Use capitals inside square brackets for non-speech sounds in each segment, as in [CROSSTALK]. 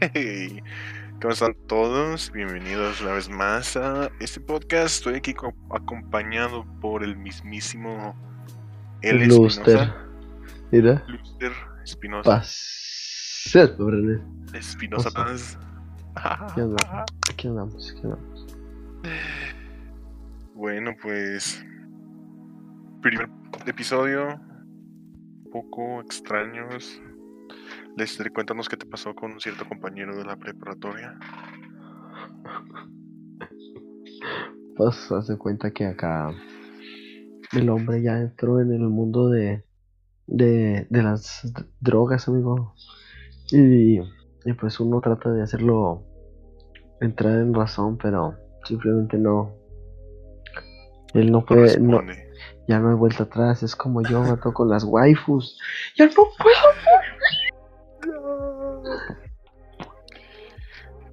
Hey, [LAUGHS] ¿cómo están todos? Bienvenidos una vez más a este podcast. Estoy aquí co- acompañado por el mismísimo El Luster. Espinosa. Mira. Luster Espinosa. Paz. Espinosa Osa. Paz. ¿Qué onda? Aquí andamos, aquí andamos. Bueno, pues. Primer episodio. Poco extraños. Lester, cuéntanos qué te pasó con un cierto compañero de la preparatoria. Pues hace cuenta que acá el hombre ya entró en el mundo de, de, de las drogas, amigo. Y, y pues uno trata de hacerlo entrar en razón, pero simplemente no. Él no puede, no, ya no hay vuelta atrás. Es como yo, mato con las waifus. Ya no puedo.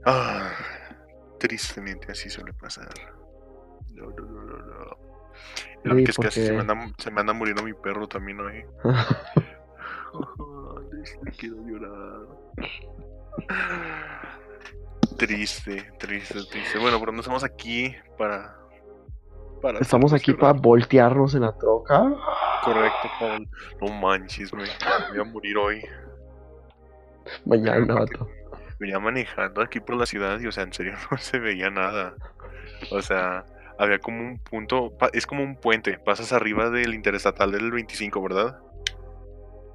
Ah, tristemente así suele pasar. No, no, no, no, no. Lo Sí, que es que así se me, anda, se me anda muriendo mi perro también hoy. [LAUGHS] Triste, quiero llorar. Triste, triste, triste. Bueno, pero no estamos aquí para. para Estamos aquí para voltearnos en la troca. Correcto, Paul. No manches, me voy a morir hoy. [LAUGHS] Mañana, vato. Venía manejando aquí por la ciudad y, o sea, en serio [LAUGHS] no se veía nada. O sea, había como un punto, es como un puente, pasas arriba del interestatal del 25, ¿verdad?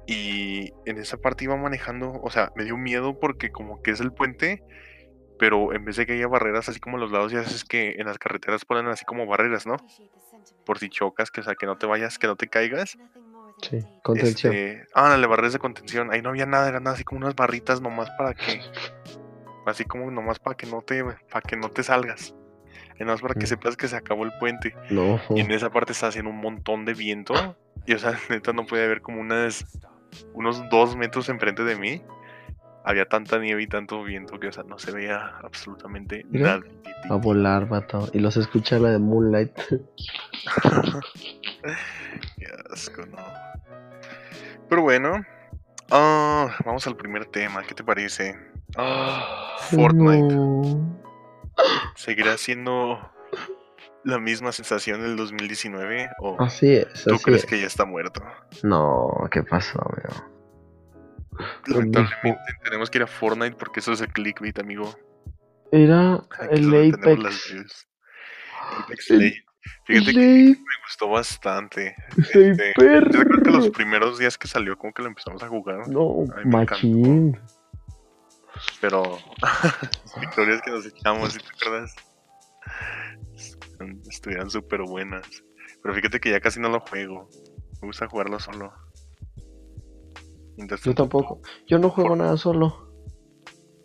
Y en esa parte iba manejando, o sea, me dio miedo porque como que es el puente, pero en vez de que haya barreras así como a los lados, ya sabes que en las carreteras ponen así como barreras, ¿no? Por si chocas, que o sea, que no te vayas, que no te caigas. Sí, contención. Este, ah, las barreras de contención. Ahí no había nada, eran así como unas barritas nomás para que. Así como nomás para que no te, para que no te salgas. Y nomás para que Mm. sepas que se acabó el puente. No. Y en esa parte está haciendo un montón de viento. Y o sea, [LAUGHS] neta no podía ver como unas unos dos metros enfrente de mí. Había tanta nieve y tanto viento que, o sea, no se veía absolutamente Mira, nada. A volar, vato. Y los escucha la de Moonlight. [LAUGHS] Qué asco, no. Pero bueno, ah, vamos al primer tema. ¿Qué te parece? Ah, Fortnite. No. ¿Seguirá siendo la misma sensación del 2019 o Así es, tú así crees es. que ya está muerto? No, ¿qué pasó, amigo? Lamentablemente tenemos que ir a Fortnite porque eso es el clickbait, amigo. Era Aquí el las Apex. Apex Legends. Fíjate El que me gustó bastante. Este, yo creo que los primeros días que salió como que lo empezamos a jugar. No, Ay, machín. Pero las [LAUGHS] victorias que nos echamos, ¿sí te acuerdas? Estuvieron súper buenas. Pero fíjate que ya casi no lo juego. Me gusta jugarlo solo. Yo tampoco. Yo no juego nada solo.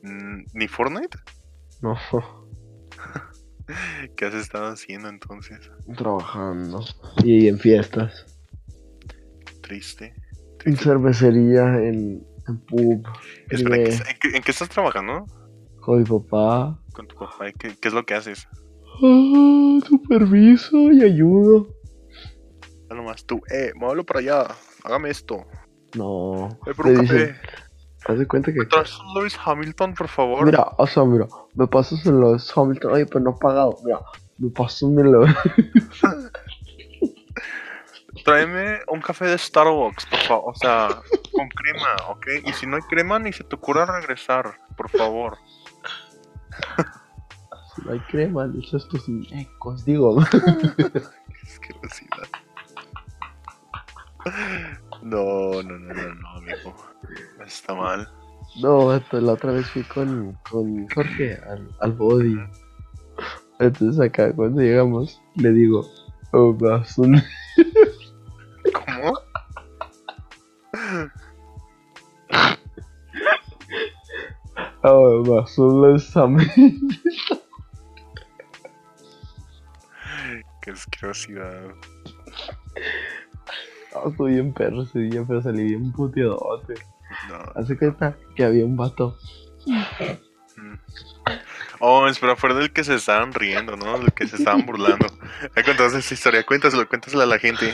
mm, ¿Ni Fortnite? No, [LAUGHS] ¿Qué has estado haciendo entonces? trabajando. Y en fiestas. Triste. En cervecería, en, en pub. Espera, ¿en qué, Privé, en qué- en qué estás trabajando? con mi papá. Con tu papá. ¿Qué, qué es lo que haces? Ah, superviso y ayudo. Ya nomás tú, eh, muévelo para allá. Hágame esto. No. Un dicen, haz de cuenta que. ¿Me traes un Lewis Hamilton, por favor? Mira, o sea, mira, me pasas en los Hamilton, oye, pero no pagado, mira, me pasas en los... [LAUGHS] Tráeme un café de Starbucks, por favor. O sea, con crema, ¿ok? Y si no hay crema, ni se te ocurra regresar, por favor. [LAUGHS] Si no hay crema, le echas tus ecos, digo. [LAUGHS] Asquerosidad. No, no, no, no, no, amigo. Está mal. No, vato, la otra vez fui con, con Jorge al, al body. Entonces acá, cuando llegamos, le digo, oh. ¿Cómo? [LAUGHS] Oh, me das un examen. Qué asquerosidad. Estoy bien perro ese día, pero salí bien puteadote. No. Hace cuenta que había un vato. Mm. Oh, espera, fue del que se estaban riendo, ¿no? Del que se estaban burlando. Ahí contabas esa historia, cuéntaselo, cuéntasela a la gente.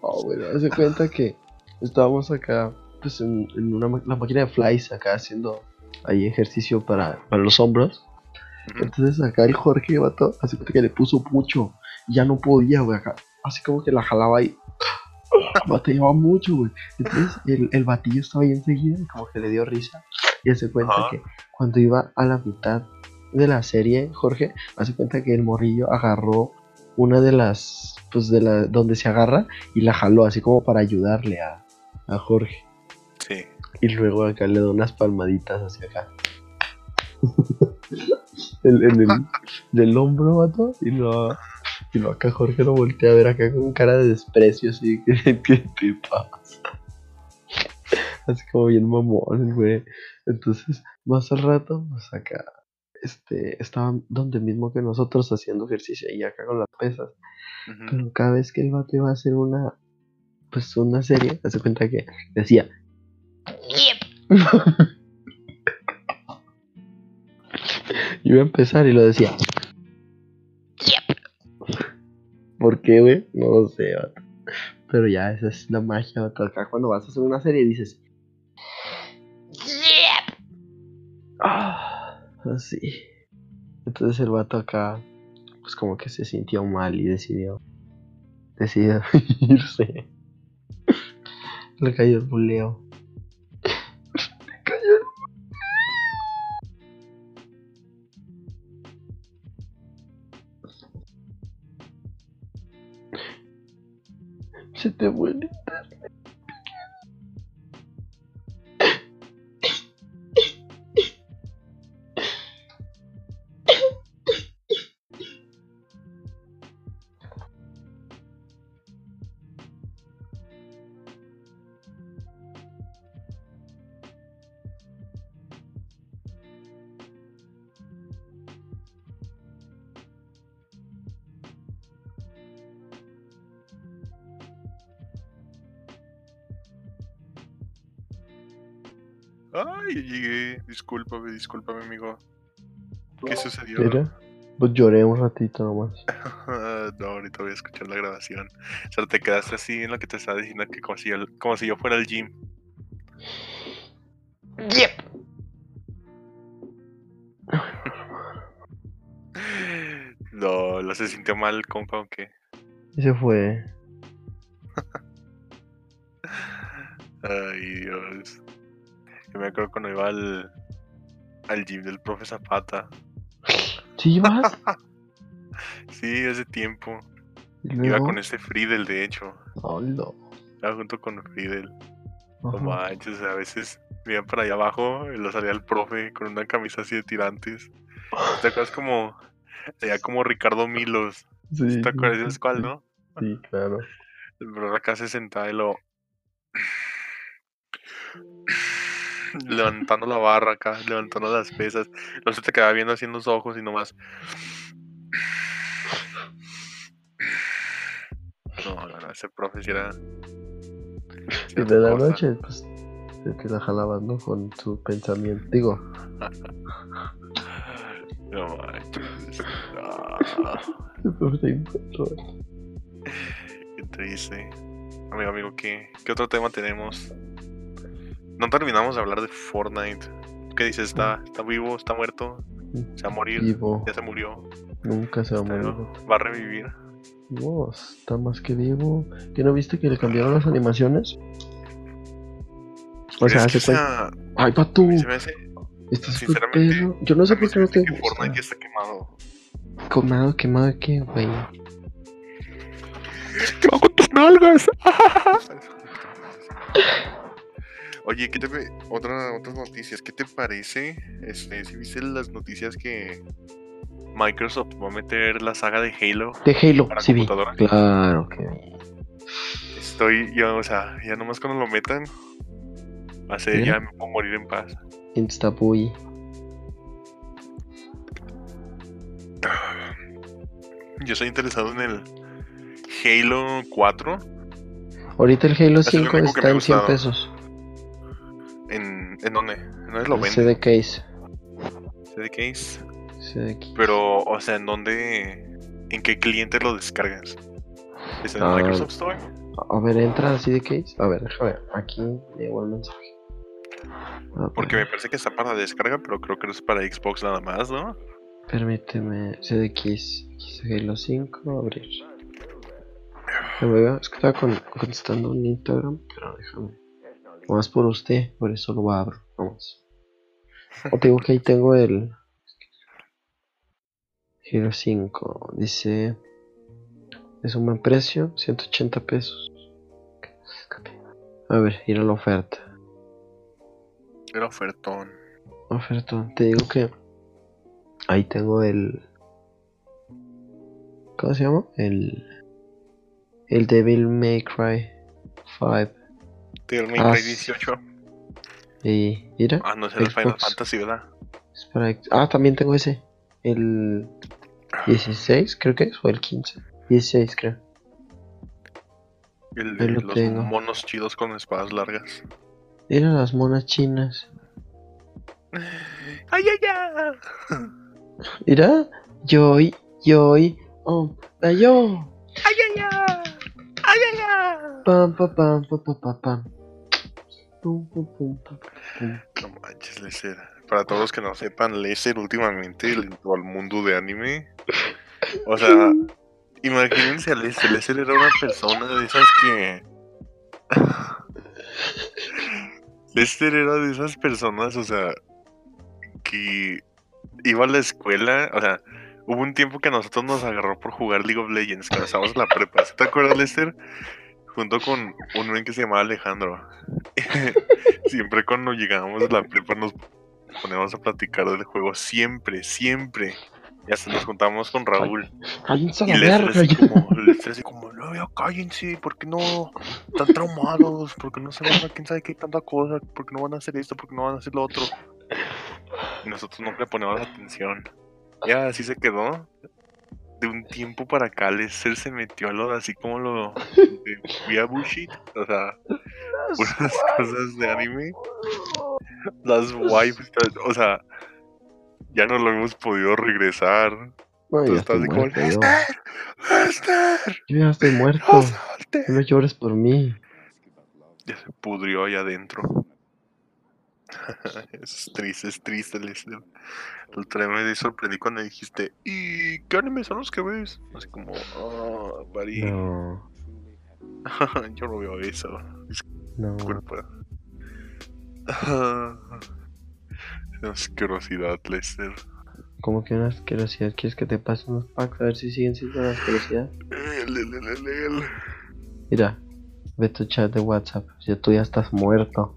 Oh, bueno, hace cuenta que estábamos acá, pues en, en una la máquina de flies, acá haciendo ahí ejercicio para, para los hombros. Entonces acá el Jorge, vato, así que le puso mucho. y Ya no podía, güey, acá. Así como que la jalaba y batallaba mucho, güey. Entonces el, el batillo estaba ahí enseguida y como que le dio risa. Y hace cuenta Ajá. que cuando iba a la mitad de la serie, Jorge, hace cuenta que el morrillo agarró una de las, pues de la, donde se agarra y la jaló así como para ayudarle a, a Jorge. Sí. Y luego acá le da unas palmaditas hacia acá. [LAUGHS] en el del hombro, vato. Y lo, y lo acá Jorge lo voltea a ver acá con cara de desprecio, así que [LAUGHS] ¿qué te pasa? Así como bien mamón, el güey. Entonces, más al rato, pues acá, este, estaban donde mismo que nosotros haciendo ejercicio y acá con las pesas. Ujú. Pero cada vez que el vato iba a hacer una, pues una serie, hace cuenta que decía, [LAUGHS] iba a empezar y lo decía. ¿Por qué, güey? No lo sé, vato. Pero ya, esa es la magia, vato. Acá cuando vas a hacer una serie dices. Ah, así. Entonces el vato acá, pues como que se sintió mal y decidió. Decidió [LAUGHS] irse. Le cayó el buleo. Se te Ay, llegué. Discúlpame, discúlpame, amigo. ¿Qué sucedió? Mira, pues lloré un ratito nomás. [LAUGHS] no, ahorita voy a escuchar la grabación. O sea, te quedaste así en lo que te estaba diciendo que como si yo, como si yo fuera al gym. [LAUGHS] No, lo se sintió mal, compa, ¿o qué? Y se fue. [LAUGHS] Ay, Dios. Yo me acuerdo cuando iba al, al gym del profe Zapata. ¿Sí vas? [LAUGHS] Sí, hace tiempo. Iba con este Friedel, de hecho. Oh, no. Iba junto con Friedel. No manches, a veces me iban para allá abajo y lo salía el profe con una camisa así de tirantes. ¿Te acuerdas como, sería como Ricardo Milos? Sí, ¿Te acuerdas sí, cuál, no? Sí, claro. El bro acá se sentaba y lo... [LAUGHS] levantando la barra acá, levantando las pesas. No se te quedaba viendo así en los ojos y nomás... No, no, no, ese profe sí era... sí Y de la cosa. noche, pues, te, te la jalabas, ¿no? Con su pensamiento. Digo, No manches. No, [LAUGHS] qué triste. Amigo, amigo, ¿qué, ¿qué otro tema tenemos? No terminamos de hablar de Fortnite. ¿Qué dices? ¿Está, está vivo? ¿Está muerto? ¿Se va a morir? Vivo. ¿Ya se murió? Nunca se va a morir. ¿Va a revivir? No, está más que vivo. ¿Que no viste que le cambiaron las animaciones? O sea, cuenta. esa- Ay, pato. se me hace. Estás sinceramente, perro. Yo no sé por se qué no te hace que gusta. Fortnite ya está quemado. Quemado, quemado, ¿de qué, güey? ¿Qué va con tus nalgas? [LAUGHS] Oye, ¿qué te otra, otras noticias? ¿Qué te parece? Este, si viste las noticias que Microsoft va a meter la saga de Halo, De Halo, ¿Para sí vi. Claro que estoy yo, o sea, ya nomás cuando lo metan, va a ser, ya me puedo morir en paz. Instapuy. Yo estoy interesado en el Halo 4, Ahorita el Halo Es el 5 único que está en 100 gustado. pesos. ¿En, en dónde? ¿No es lo El vende? CD case. CD Case. CD case. Pero, o sea, ¿en dónde? ¿En qué cliente lo descargas? ¿Es en Ah, Microsoft Store? A ver, entra al CD case. A ver, déjame ver. Aquí llegó el mensaje. A Porque me parece que está para descarga, pero creo que no es para Xbox nada más, ¿no? Permíteme, CDX, Halo 5, abrir. Déjame ver, es que estaba con- contestando un Instagram, pero déjame. Más por usted, por eso lo abro, vamos. O te digo que ahí tengo el Halo 5, dice es un buen precio, 180 pesos. A ver, ir a la oferta. Era ofertón. Oferta, te digo que ahí tengo el. ¿Cómo se llama? El. El Devil May Cry 5. Devil May Ah, Cry sí. 18. Y. Mira, Ah, no es el Final. Fantasy, ¿verdad? es para Ah, también tengo ese. El 16, creo que es, o el 15. 16, creo. El lo los tengo. monos chidos con espadas largas. Mira las monas chinas. [LAUGHS] ¡Ay, ay, ay! Mira, yo, yo, oh, yo. No manches, Lesser. Para todos los que no sepan, Lesser últimamente le entró al mundo de anime. O sea, imagínense a Lesser. Lesser era una persona de esas que. [LAUGHS] Lester era de esas personas, o sea, que iba a la escuela, o sea, hubo un tiempo que a nosotros nos agarró por jugar League of Legends, cuando estábamos en la prepa. ¿Sí ¿Te acuerdas, Lester? Junto con un men que se llamaba Alejandro. [LAUGHS] siempre cuando llegábamos a la prepa nos poníamos a platicar del juego, siempre, siempre. Y hasta nos juntábamos con Raúl. Cállense a Y la verga. así ya. como, así como, no, ya cállense, ¿por qué no están traumados? ¿Por qué no se van a quién sabe qué tanta cosa? ¿Por qué no van a hacer esto? ¿Por qué no van a hacer lo otro? Y nosotros no le poníamos atención. Ya así se quedó. De un tiempo para acá, Lester se metió a lo de así como lo de Via Bullshit. O sea, unas cosas de anime. Las wipes, o sea, ya no lo hemos podido regresar. No, Tú ya estás estoy así como, muerto yo. Lester, Lester, Yo ya estoy muerto. no. No llores por mí. Ya se pudrió allá adentro. [LAUGHS] es triste, es triste. El día me sorprendí cuando dijiste, ¿y qué anime son los que ves? Así como, ah, buddy, No, [LAUGHS] yo no veo eso. no. Disculpa. [LAUGHS] Asquerosidad, Lester. Como que una asquerosidad. ¿Quieres que te pase unos packs a ver si siguen siendo una asquerosidad? El, el, el, el, el. Mira, ve tu chat de WhatsApp. Ya tú ya estás muerto.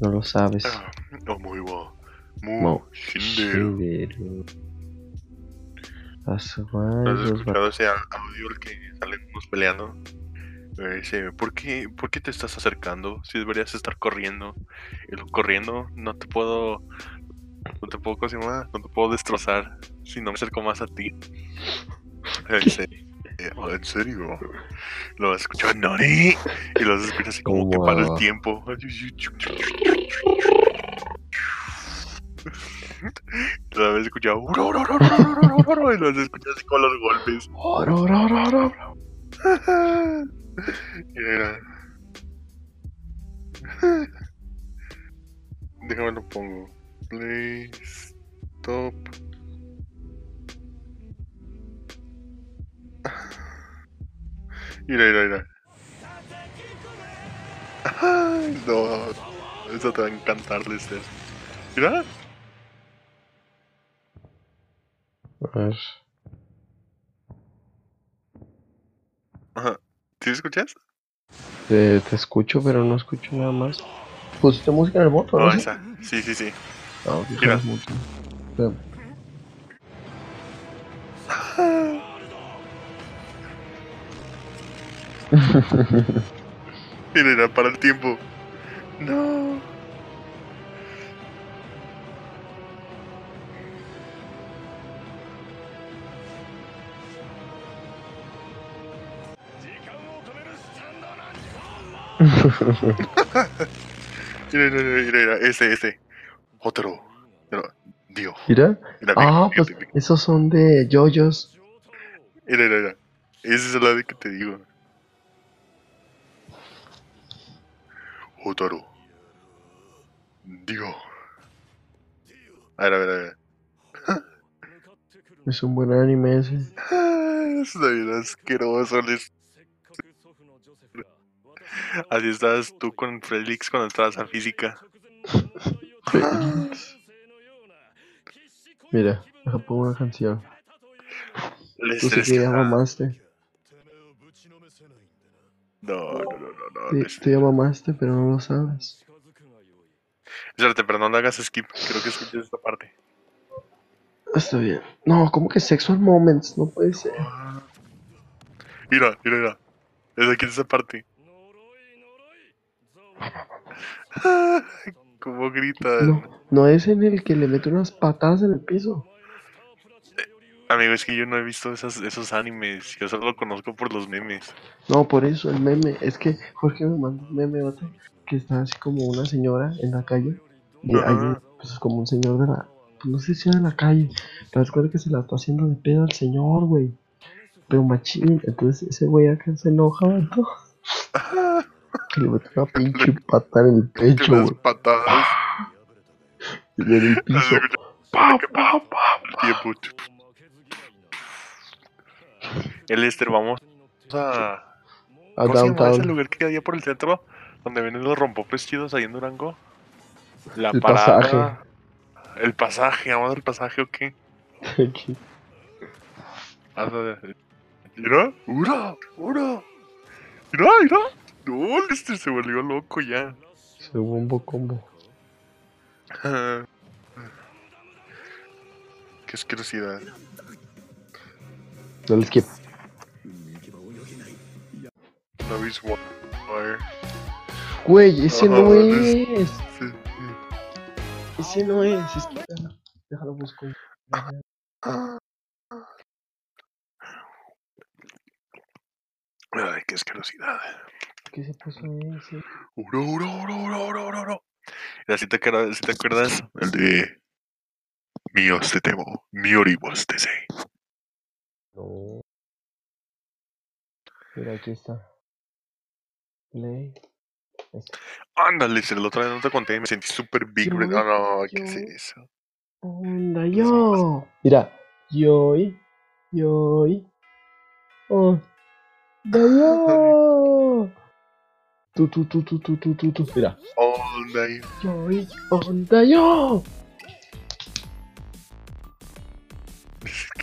No lo sabes. Ah, Oh, muy bueno. Muy Shinderu. ¿Has escuchado ese au- audio el que salen unos peleando? Eh, Dice, ¿por qué, ¿por qué te estás acercando? Si deberías estar corriendo. Y lo, corriendo, no te puedo. No te puedo, ¿cómo se llama? No te puedo destrozar si no me acerco más a ti. Eh, [LAUGHS] Dice, ¿en serio? Lo escuchar, ¿Nani? Y lo vas a escuchar así como que para el tiempo. Lo vas a escuchar, y lo vas a escuchar así con los golpes. Era. [LAUGHS] Déjame lo pongo. Play. Stop. Mira, mira, mira. Ay, no. Eso te va a encantar, Lester. Mira. A ver. Ajá. ¿Sí escuchas? Te, te escucho, pero no escucho nada más. ¿Pusiste música en el moto? No, ¿no? esa. Sí, sí, sí. No, Mira. dijeras mucho. Espérame. [LAUGHS] Mira, mira, para el tiempo. No. [LAUGHS] Mira, mira, mira, mira, mira, ese, ese. Otro. Pero, Dios. Mira. Mira, Ah, fíjate, pues fíjate. esos son de yoyos. Mira, mira, mira. Esa es la de que te digo. Otaro. Digo. A ver, a ver, a ver. Es un buen anime ese. Está bien asqueroso. les- Así estabas tú con Félix cuando estabas a física. [LAUGHS] Mira, deja pongo una canción. Tú Lester sí que ya mamaste. No, no, no, no, no. Lester. tú ya mamaste, pero no lo sabes. Espérate, pero no le hagas skip. Creo que escuches esta parte. Está bien. No, ¿cómo que sexual moments? No puede ser. Mira, mira, mira. Es aquí esa parte. [LAUGHS] ¿Cómo grita? No, no es en el que le mete unas patadas en el piso. Amigo, es que yo no he visto esas, esos animes. Yo solo lo conozco por los memes. No, por eso el meme. Es que Jorge me mandó un meme, vato, que está así como una señora en la calle. Y Ajá. hay un- pues como un señor de la. no sé si era de la calle. Pero es que se la está haciendo de pedo al señor, güey. Pero machín. Entonces ese güey acá se enoja, vato. Y [LAUGHS] le mete una pinche patada en el Que pecho, güey. patadas. [LAUGHS] Y en el piso. Pa, pa, pa. El tiempo. El Lester, vamos a. A ¿Cómo se llama ese downtown. lugar que había por el centro? Donde vienen los rompopes chidos ahí en Durango. La El parada. pasaje. El pasaje, vamos al pasaje o qué? Aquí. [LAUGHS] Ah, Mira, mira, mira. Mira, mira. No, Lester se volvió loco ya. Se bombo combo. [LAUGHS] Qué asquerosidad. Dale skip. Güey, ese no es- es. Sí. Ese no es. Es que. Déjalo busco. Ay, qué asquerosidad. ¿Qué se puso ese? Uro, uro, uro, uro, si te, acuerdas, si te acuerdas, el de Míos te temo, Mioribos te sé. No. Mira, aquí está. Play. Este. Ándale, se día no te conté, me sentí súper big. Yo- No, no, ¿qué es yo- eso? Onda yo. Mira. Yoy. Yoy. Onda yo. [LAUGHS] Tu, tu, tu, tu, tu, tu, tu, tu. Mira. Night. Yoy. Onda yo.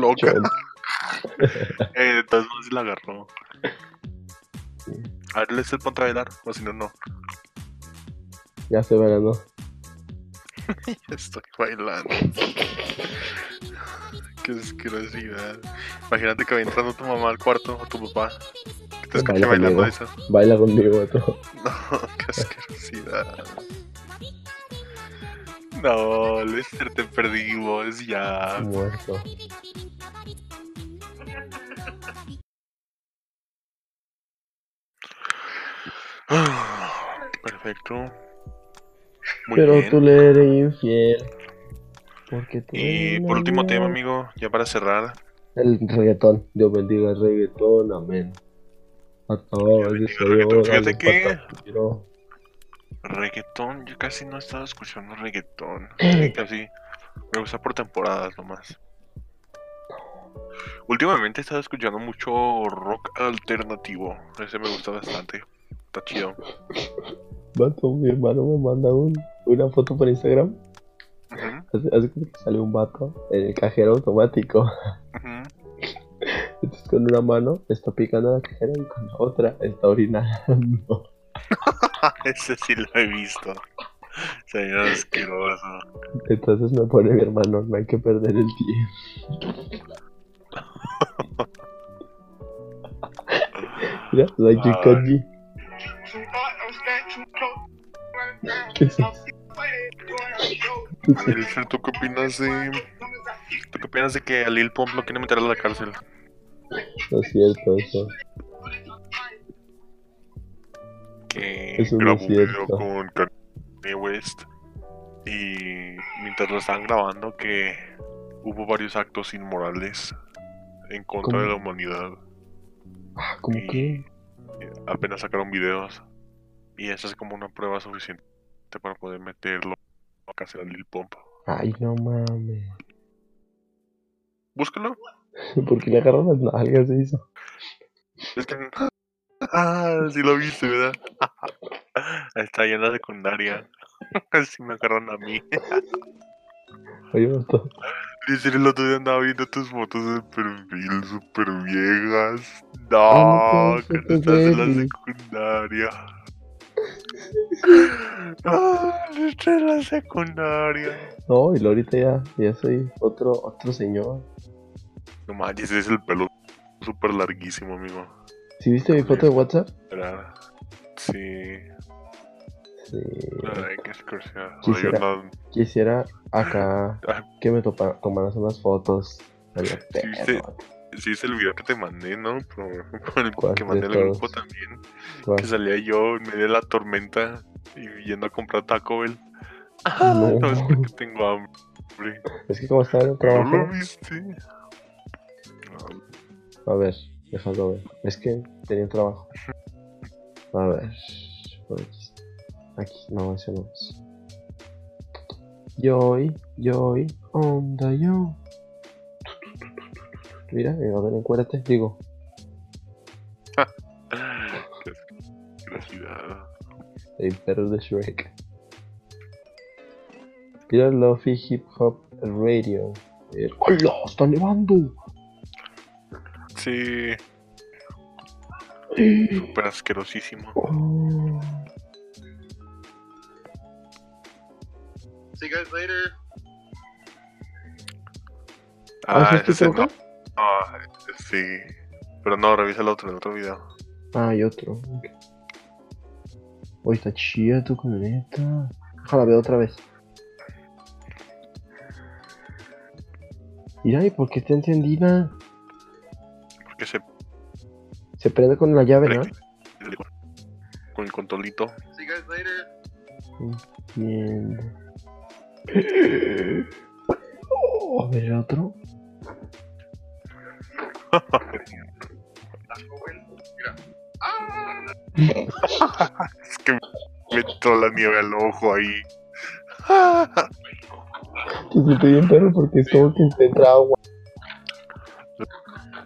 Loca. [LAUGHS] Eh, maneras la agarró. A ver, Lester, ponte a bailar, o si no, no. Ya [LAUGHS] estoy bailando. Estoy bailando. [LAUGHS] Qué asquerosidad. Imagínate que va entrando tu mamá al cuarto o tu papá. Que te escuche Baila bailando eso. Baila conmigo, todo. No, qué asquerosidad. No, Lester, te perdimos ya. Muerto. [GASPS] Perfecto. Muy Pero bien. tú le eres infiel. Porque tú Y por último tema, amigo, ya para cerrar. El reggaetón. Dios bendiga el reggaetón. Amén. A todos. bendiga dice el reggaetón. yo, Fíjate que- Reggaetón, yo casi no he estado escuchando reggaetón. [CLEARS THROAT] Casi. Me gusta por temporadas nomás. Últimamente he estado escuchando mucho rock alternativo. Ese me gusta bastante. Está chido. Vato, mi hermano me manda un, una foto por Instagram. Hace, hace como que sale un vato en el cajero automático. Entonces con una mano está picando la cajera y con la otra está orinando. [LAUGHS] Ese sí lo he visto. Señor asqueroso. Entonces me pone mi hermano, no hay que perder el tiempo. [LAUGHS] Mira, like you Lilfer, ¿tú qué opinas de. ¿Tú qué opinas de que a Lil Pump lo quieren meter a la cárcel? No es cierto eso. Que Eso grabó un video con Kanye West. Y mientras lo estaban grabando, que hubo varios actos inmorales en contra ¿Cómo? de la humanidad. Ah, ¿Cómo Y- que? Apenas sacaron videos. Y esa es como una prueba suficiente para poder meterlo a la cárcel a Lil Pump. Ay, no mames. Búscalo. [LAUGHS] ¿Por qué le agarran las nalgas eso? Es que. Ah, sí lo viste, ¿verdad? [LAUGHS] Está ahí en la secundaria. [LAUGHS] Así me agarran a mí. Oye, vato. Dice el otro día andaba viendo tus fotos de perfil súper viejas. No, no que estás en la secundaria. Ah, en la secundaria. No, y ahorita ya, ya soy otro, otro señor. No manches, es el pelo súper larguísimo, amigo. ¿Sí viste mi foto de WhatsApp? Era- Sí, Sí. ay, qué. Quisiera. No- Quisiera acá Ah. que me topa- tomaras unas fotos. Estaría viste? Sí, es el video que te mandé, ¿no? Por, [LAUGHS] el ¿Cuál que mandé al grupo también. ¿Cuál? Que salía yo en medio de la tormenta y yendo a comprar Taco Bell. No. [LAUGHS] No es porque tengo hambre. Es que como estaba en el ¿No trabajo. lo viste? No, A ver, déjalo ver. Es que tenía trabajo. A ver. por aquí. No, ese no es. Yoy, yoy, onda yo. Mira, eh, a ver, encuérdate. Digo, Qué [LAUGHS] asquerosidad. el perro de Shrek. Mira Lofi Hip Hop Radio. Eh, ¡Hola! ¡Está nevando! Sí, súper asquerosísimo. Oh. See you guys later. ¿Ah, Ah, ¿es tu ese no. No, sí. Pero no, revisa el otro, el otro video. Ah, hay otro. ok. Uy, está chida tu camioneta. Déjala ver otra vez. Mira, ¿y por qué está encendida? Porque se Se prende con la llave, ¿no? con el controlito. See you guys [GASPS] later. Oh, a ver el otro. Es que me entró la nieve al ojo ahí. Se siente bien perro porque es como que se entra agua.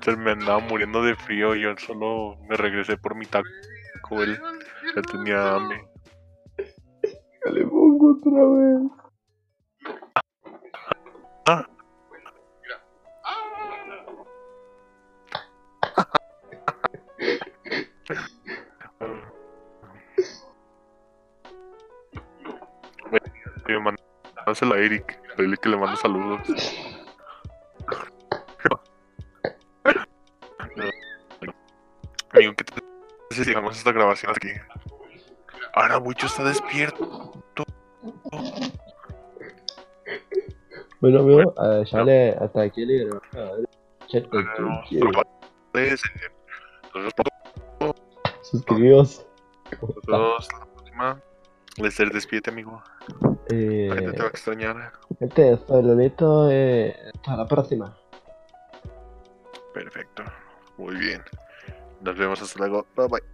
Se me andaba muriendo de frío y yo solo me regresé por mi taco. Él ya tenía hambre. Le pongo otra vez. A Eric. Dile que le mando saludos. Amigo, ¿qué te si esta grabación aquí? Ahora mucho está despierto. Bueno, amigo, uh, sale hasta aquí Entonces, Suscribíos. Todos, la próxima. Lester, despídete, amigo. Eh, gente te va a extrañar. gente, soy Lolito. Eh, hasta la próxima. Perfecto. Muy bien. Nos vemos hasta luego. Bye bye.